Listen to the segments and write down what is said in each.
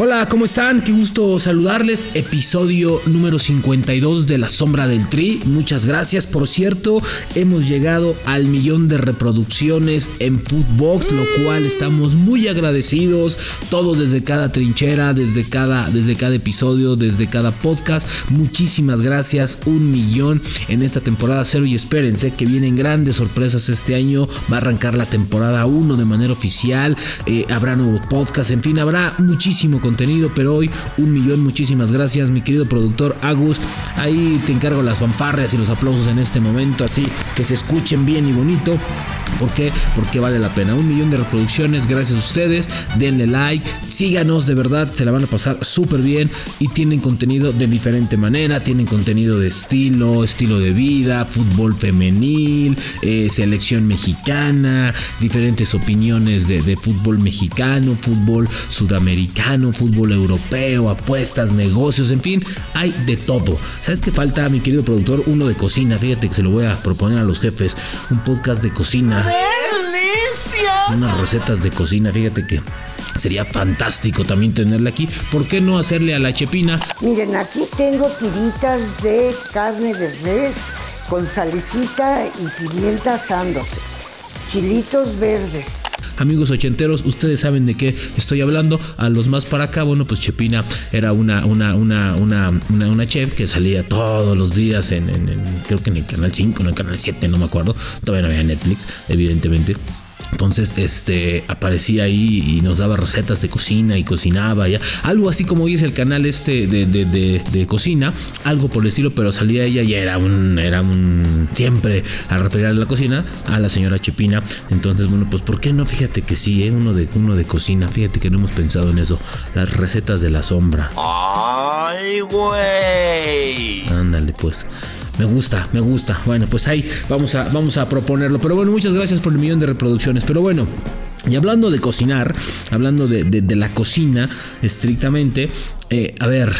Hola, ¿cómo están? Qué gusto saludarles. Episodio número 52 de La Sombra del Tri. Muchas gracias. Por cierto, hemos llegado al millón de reproducciones en Footbox, lo cual estamos muy agradecidos. Todos desde cada trinchera, desde cada, desde cada episodio, desde cada podcast. Muchísimas gracias. Un millón en esta temporada cero. Y espérense que vienen grandes sorpresas este año. Va a arrancar la temporada 1 de manera oficial. Eh, habrá nuevos podcasts. En fin, habrá muchísimo contenido, pero hoy un millón. Muchísimas gracias, mi querido productor Agus. Ahí te encargo las fanfarrias y los aplausos en este momento, así que se escuchen bien y bonito. ¿Por qué? Porque vale la pena. Un millón de reproducciones, gracias a ustedes. Denle like, síganos, de verdad, se la van a pasar súper bien y tienen contenido de diferente manera. Tienen contenido de estilo, estilo de vida, fútbol femenil, eh, selección mexicana, diferentes opiniones de, de fútbol mexicano, fútbol sudamericano, fútbol europeo, apuestas, negocios, en fin, hay de todo. ¿Sabes qué falta, mi querido productor? Uno de cocina, fíjate que se lo voy a proponer a los jefes, un podcast de cocina. Unas recetas de cocina, fíjate que sería fantástico también tenerla aquí. ¿Por qué no hacerle a la chepina? Miren, aquí tengo tiritas de carne de res con salicita y pimienta asándose. Chilitos verdes. Amigos ochenteros, ustedes saben de qué estoy hablando. A los más para acá, bueno, pues Chepina era una, una, una, una, una, una chef que salía todos los días en, en- creo que en el canal 5, en el canal 7, no me acuerdo. Todavía no había Netflix, evidentemente. Entonces, este aparecía ahí y nos daba recetas de cocina y cocinaba ya. Algo así como hoy es el canal este de, de, de- de cocina, algo por el estilo, pero salía ella y era un, era un siempre a referir a la cocina a la señora Chepina. Entonces, bueno, pues ¿por qué no? Fíjate que sí, ¿eh? uno de uno de cocina. Fíjate que no hemos pensado en eso. Las recetas de la sombra. ¡Ay, güey! Ándale, pues. Me gusta, me gusta. Bueno, pues ahí vamos a, vamos a proponerlo. Pero bueno, muchas gracias por el millón de reproducciones. Pero bueno. Y hablando de cocinar, hablando de, de- la cocina estrictamente, eh, a ver,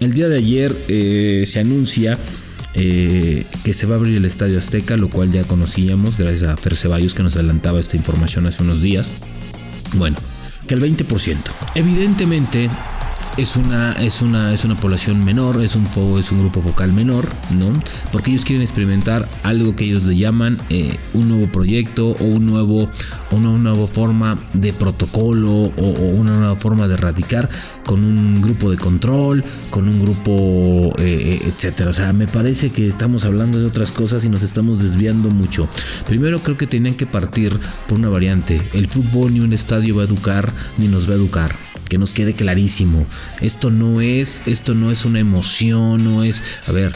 el día de ayer eh, se anuncia eh, que se va a abrir el Estadio Azteca, lo cual ya conocíamos gracias a Fer Ceballos que nos adelantaba esta información hace unos días. Bueno, que el 20%. Evidentemente es una, es una, es una población menor, es un, es un grupo focal menor, ¿no? Porque ellos quieren experimentar algo que ellos le llaman eh, un nuevo proyecto o un nuevo, una nueva forma de protocolo o, o una nueva forma de erradicar con un grupo de control, con un grupo, eh, eh, etcétera. O sea, me parece que estamos hablando de otras cosas y nos estamos desviando mucho. Primero creo que tenían que partir por una variante. El fútbol ni un estadio va a educar ni nos va a educar que nos quede clarísimo. Esto no es, esto no es una emoción, no es, a ver,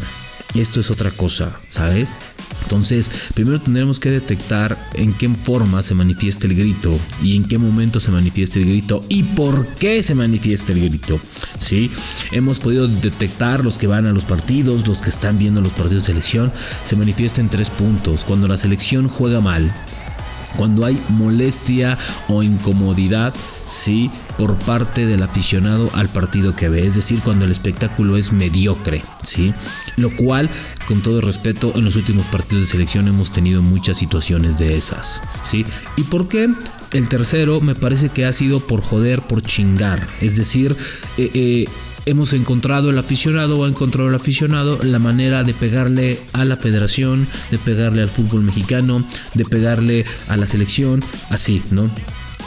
esto es otra cosa, ¿sabes? Entonces, primero tendremos que detectar en qué forma se manifiesta el grito y en qué momento se manifiesta el grito y por qué se manifiesta el grito. ¿Sí? Hemos podido detectar los que van a los partidos, los que están viendo los partidos de selección, se manifiesta en tres puntos. Cuando la selección juega mal, cuando hay molestia o incomodidad, sí, por parte del aficionado al partido que ve, es decir, cuando el espectáculo es mediocre, sí, lo cual, con todo respeto, en los últimos partidos de selección hemos tenido muchas situaciones de esas, sí, y por qué. El tercero me parece que ha sido por joder, por chingar. Es decir, eh, eh, hemos encontrado el aficionado o ha encontrado el aficionado la manera de pegarle a la federación, de pegarle al fútbol mexicano, de pegarle a la selección, así, ¿no?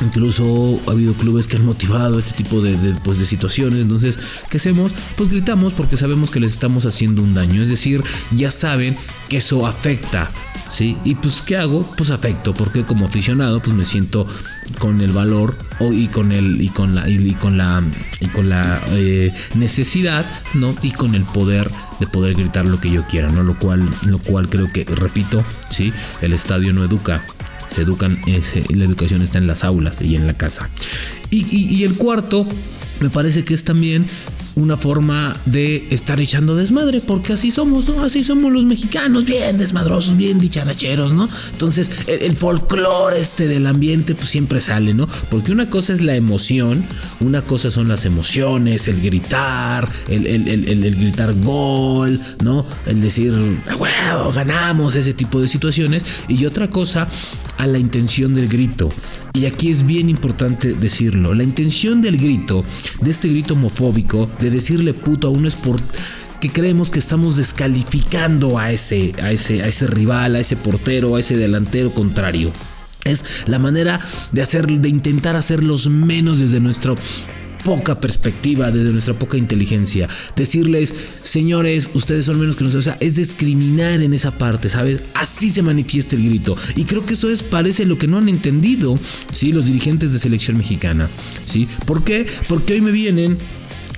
Incluso ha habido clubes que han motivado este tipo de, pues, de situaciones. Entonces, ¿qué hacemos? Pues gritamos porque sabemos que les estamos haciendo un daño. Es decir, ya saben que eso afecta. ¿Sí? Y pues, ¿qué hago? Pues afecto, porque como aficionado, pues me siento con el valor y con el y con la y, con la y con la eh, necesidad, ¿no? Y con el poder de poder gritar lo que yo quiera, ¿no? Lo cual, lo cual creo que, repito, sí, el estadio no educa, se educan, ese- la educación está en las aulas y en la casa. Y, el cuarto, me parece que es también una forma de estar echando desmadre, porque así somos, ¿no? Así somos los mexicanos, bien desmadrosos, bien dicharacheros, ¿no? Entonces, el, folclore este del ambiente, pues siempre sale, ¿no? Porque una cosa es la emoción, una cosa son las emociones, el gritar, el, gritar gol, ¿no? El decir, wow, ganamos, ese tipo de situaciones, y otra cosa a la intención del grito. Y aquí es bien importante decirlo, la intención del grito, de este grito homofóbico, de decirle puto a uno es por que creemos que estamos descalificando a ese, a ese, a ese rival, a ese portero, a ese delantero contrario. Es la manera de hacer, de intentar hacerlos menos desde nuestro poca perspectiva, desde nuestra poca inteligencia. Decirles, señores, ustedes son menos que nosotros. O sea, es discriminar en esa parte, ¿sabes? Así se manifiesta el grito. Y creo que eso es, parece lo que no han entendido, ¿sí? Los dirigentes de selección mexicana, ¿sí? ¿Por qué? Porque hoy me vienen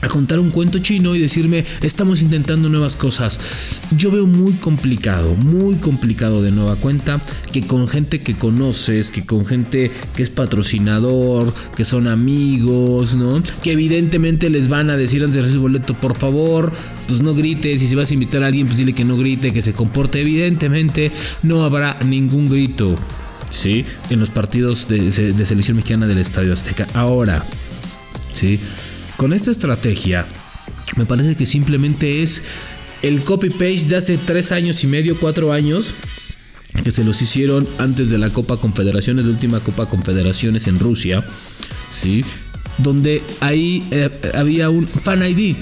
a contar un cuento chino y decirme, estamos intentando nuevas cosas. Yo veo muy complicado, muy complicado de nueva cuenta, que con gente que conoces, que con gente que es patrocinador, que son amigos, ¿no? Que evidentemente les van a decir antes de recibir boleto, por favor, pues no grites, y si vas a invitar a alguien, pues dile que no grite, que se comporte. Evidentemente no habrá ningún grito. ¿Sí? En los partidos de, de selección mexicana del Estadio Azteca. Ahora, ¿sí? Con esta estrategia, me parece que simplemente es el copy-paste de hace tres años y medio, cuatro años, que se los hicieron antes de la Copa Confederaciones, de última Copa Confederaciones en Rusia, ¿sí? Donde ahí eh, había un Fan ID.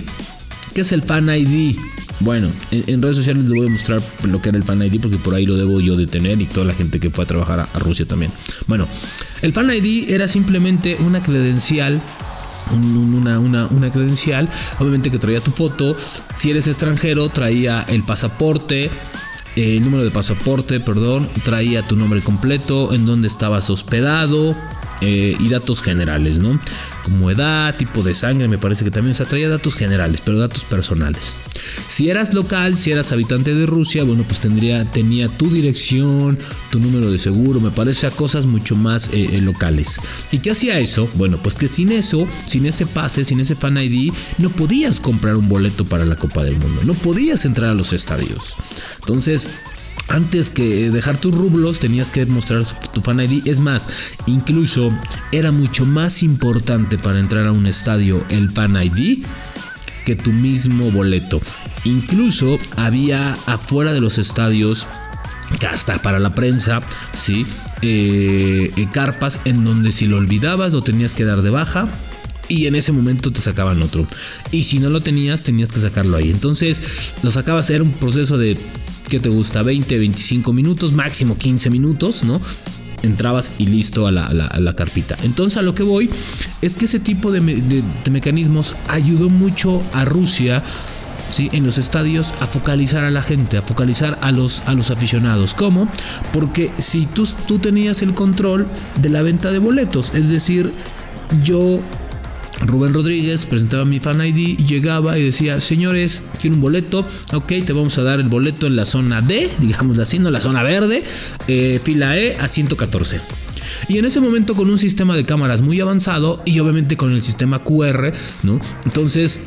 ¿Qué es el Fan ID? Bueno, en, redes sociales les voy a mostrar lo que era el Fan ID porque por ahí lo debo yo de tener y toda la gente que fue a trabajar a Rusia también. Bueno, el Fan ID era simplemente una credencial una, una, credencial, obviamente que traía tu foto, si eres extranjero traía el pasaporte, el número de pasaporte, perdón, traía tu nombre completo, en dónde estabas hospedado, eh, y datos generales, ¿no? Como edad, tipo de sangre, me parece que también, se traía datos generales, pero datos personales. Si eras local, si eras habitante de Rusia, bueno, pues tendría, tenía tu dirección, tu número de seguro, me parece a cosas mucho más eh, eh, locales. ¿Y qué hacía eso? Bueno, pues que sin eso, sin ese pase, sin ese fan ID, no podías comprar un boleto para la Copa del Mundo, no podías entrar a los estadios. Entonces, antes que dejar tus rublos tenías que mostrar tu fan ID. Es más, incluso era mucho más importante para entrar a un estadio el fan ID que tu mismo boleto. Incluso había afuera de los estadios, hasta para la prensa, ¿sí? Eh, eh, carpas en donde si lo olvidabas lo tenías que dar de baja y en ese momento te sacaban otro. Y si no lo tenías, tenías que sacarlo ahí. Entonces lo sacabas, era un proceso de ¿qué te gusta? 20, 25 minutos, máximo 15 minutos, ¿no? entrabas y listo a la, carpita. Entonces a lo que voy es que ese tipo de, mecanismos ayudó mucho a Rusia ¿Sí? en los estadios a focalizar a la gente, a focalizar a los, a los aficionados. ¿Cómo? Porque si tú, tú tenías el control de la venta de boletos, es decir, yo Rubén Rodríguez presentaba mi fan ID, llegaba y decía, señores, quiero un boleto, ok, te vamos a dar el boleto en la zona D, digamos así, no la zona verde, eh, fila E a 114. Y en ese momento con un sistema de cámaras muy avanzado y obviamente con el sistema QR, ¿no? Entonces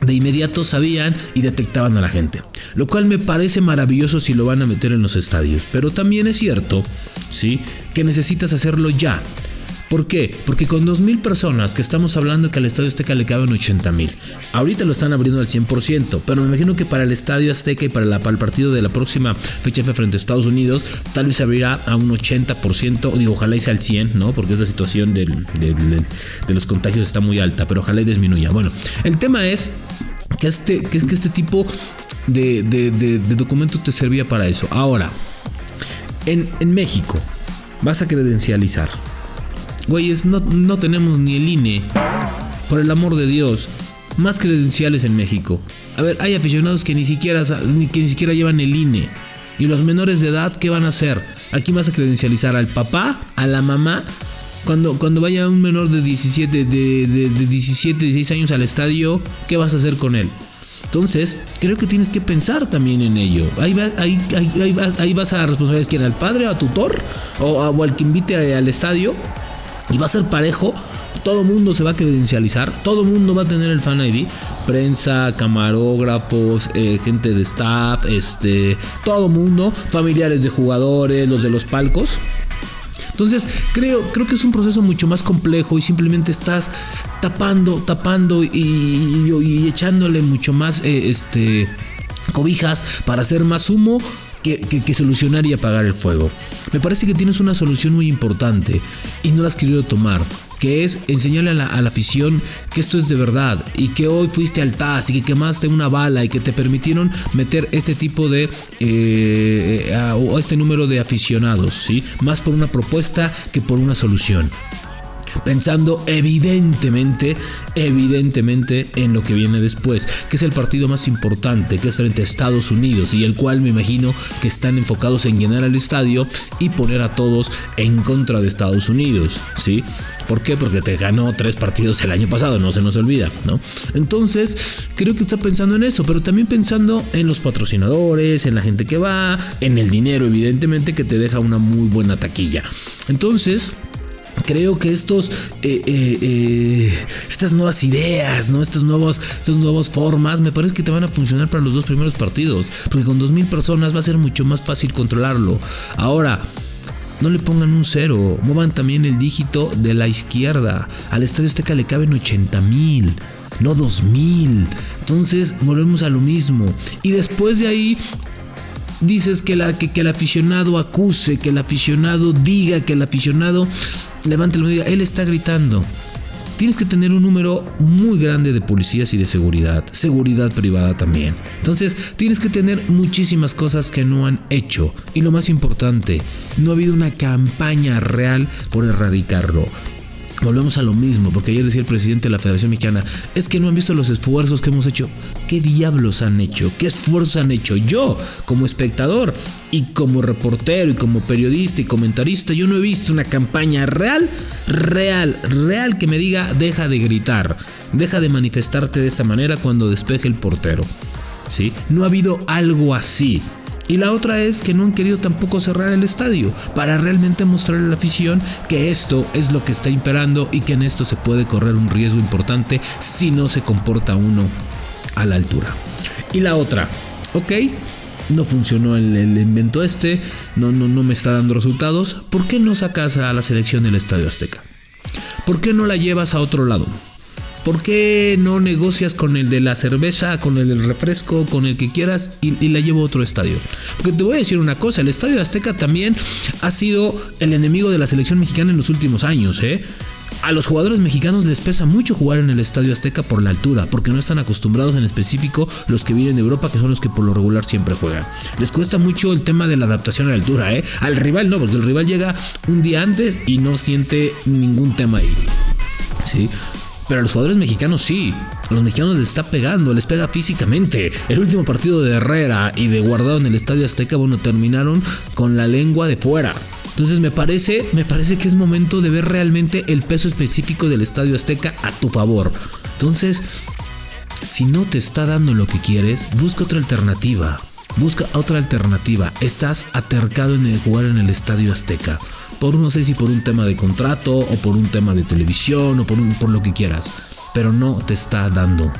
de inmediato sabían y detectaban a la gente. Lo cual me parece maravilloso si lo van a meter en los estadios. Pero también es cierto, ¿sí? Que necesitas hacerlo ya. ¿Por qué? Porque con 2.000 personas que estamos hablando que al Estadio Azteca le caben 80.000. Ahorita lo están abriendo al 100%, pero me imagino que para el Estadio Azteca y para, el partido de la próxima fecha frente a Estados Unidos, tal vez se abrirá a un 80%, digo, ojalá y sea al 100, ¿no? Porque esta situación de los contagios está muy alta, pero ojalá y disminuya. Bueno, el tema es que este, que es que este tipo de, documento te servía para eso. Ahora, en México, vas a credencializar Güeyes, no, no tenemos ni el INE. Por el amor de Dios. Más credenciales en México. A ver, hay aficionados que ni siquiera, que ni siquiera llevan el INE. Y los menores de edad, ¿qué van a hacer? Aquí vas a credencializar al papá, a la mamá. Cuando, cuando vaya un menor de 17, de, de, 17, 16 años al estadio, ¿qué vas a hacer con él? Entonces, creo que tienes que pensar también en ello. Ahí, ahí, ahí, ahí vas a responsabilizar quién, al padre, a tutor o, o al que invite al estadio y va a ser parejo todo mundo se va a credencializar, todo mundo va a tener el Fan ID, prensa, camarógrafos, eh, gente de staff, este, todo mundo, familiares de jugadores, los de los palcos. Entonces, creo, creo que es un proceso mucho más complejo y simplemente estás tapando, tapando y, echándole mucho más eh, este, cobijas para hacer más humo que, solucionar y apagar el fuego. Me parece que tienes una solución muy importante y no la has querido tomar que es enseñarle a la, afición que esto es de verdad y que hoy fuiste al TAS y que quemaste una bala y que te permitieron meter este tipo de eh, o este número de aficionados, ¿sí? Más por una propuesta que por una solución pensando evidentemente, evidentemente en lo que viene después, que es el partido más importante, que es frente a Estados Unidos y el cual me imagino que están enfocados en llenar el estadio y poner a todos en contra de Estados Unidos, ¿sí? ¿Por qué? Porque te ganó tres partidos el año pasado, no se nos olvida, ¿no? Entonces, creo que está pensando en eso, pero también pensando en los patrocinadores, en la gente que va, en el dinero, evidentemente, que te deja una muy buena taquilla. Entonces, creo que estos eh, eh, eh, estas nuevas ideas no estas nuevas estas nuevas formas me parece que te van a funcionar para los dos primeros partidos porque con dos mil personas va a ser mucho más fácil controlarlo ahora no le pongan un cero, muevan también el dígito de la izquierda. Al Estadio Azteca le caben 80 mil, no 2 mil. Entonces volvemos a lo mismo. Y después de ahí dices que, la, que, el aficionado acuse, que el aficionado diga, que el aficionado levante el y diga, él está gritando. Tienes que tener un número muy grande de policías y de seguridad, seguridad privada también. Entonces, tienes que tener muchísimas cosas que no han hecho. Y lo más importante, no ha habido una campaña real por erradicarlo. Volvemos a lo mismo, porque ayer decía el presidente de la Federación Mexicana, es que no han visto los esfuerzos que hemos hecho. ¿Qué diablos han hecho? ¿Qué esfuerzos han hecho? Yo, como espectador y como reportero y como periodista y comentarista, yo no he visto una campaña real, real, real que me diga, deja de gritar, deja de manifestarte de esa manera cuando despeje el portero. ¿Sí? No ha habido algo así. Y la otra es que no han querido tampoco cerrar el estadio para realmente mostrarle a la afición que esto es lo que está imperando y que en esto se puede correr un riesgo importante si no se comporta uno a la altura. Y la otra, ok, no funcionó el, invento este, no, no, no me está dando resultados, ¿por qué no sacas a la selección del Estadio Azteca? ¿Por qué no la llevas a otro lado? ¿Por qué no negocias con el de la cerveza, con el del refresco, con el que quieras y, la llevo a otro estadio? Porque te voy a decir una cosa, el Estadio Azteca también ha sido el enemigo de la selección mexicana en los últimos años, ¿eh? A los jugadores mexicanos les pesa mucho jugar en el Estadio Azteca por la altura, porque no están acostumbrados en específico los que vienen de Europa, que son los que por lo regular siempre juegan. Les cuesta mucho el tema de la adaptación a la altura, ¿eh? Al rival no, porque el rival llega un día antes y no siente ningún tema ahí. ¿Sí? Pero a los jugadores mexicanos sí. A los mexicanos les está pegando, les pega físicamente. El último partido de Herrera y de Guardado en el Estadio Azteca, bueno, terminaron con la lengua de fuera. Entonces me parece, me parece que es momento de ver realmente el peso específico del Estadio Azteca a tu favor. Entonces, si no te está dando lo que quieres, busca otra alternativa. Busca otra alternativa. Estás atercado en el jugar en el Estadio Azteca por no sé si por un tema de contrato o por un tema de televisión o por, un, por lo que quieras, pero no te está dando.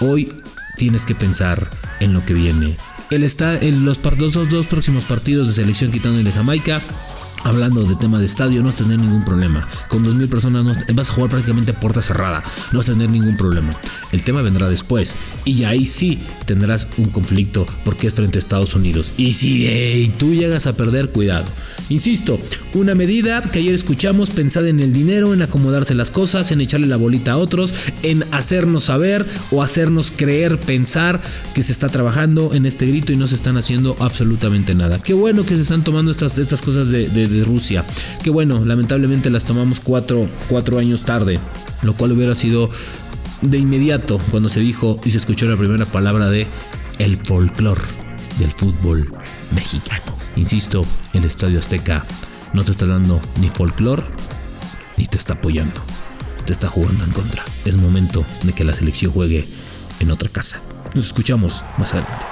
Hoy tienes que pensar en lo que viene. Él está en los, dos, dos próximos partidos de selección quitando el de Jamaica hablando de tema de estadio, no vas a tener ningún problema. Con 2.000 personas vas a jugar prácticamente puerta cerrada, no vas a tener ningún problema. El tema vendrá después y ahí sí tendrás un conflicto porque es frente a Estados Unidos. Y si tú llegas a perder, cuidado. Insisto, una medida que ayer escuchamos pensada en el dinero, en acomodarse las cosas, en echarle la bolita a otros, en hacernos saber o hacernos creer, pensar que se está trabajando en este grito y no se están haciendo absolutamente nada. Qué bueno que se están tomando estas, estas cosas de Rusia. Que bueno, lamentablemente las tomamos cuatro, cuatro años tarde, lo cual hubiera sido de inmediato cuando se dijo y se escuchó la primera palabra de el folclore del fútbol mexicano. Insisto, el Estadio Azteca no te está dando ni folclore ni te está apoyando. Te está jugando en contra. Es momento de que la selección juegue en otra casa. Nos escuchamos más adelante.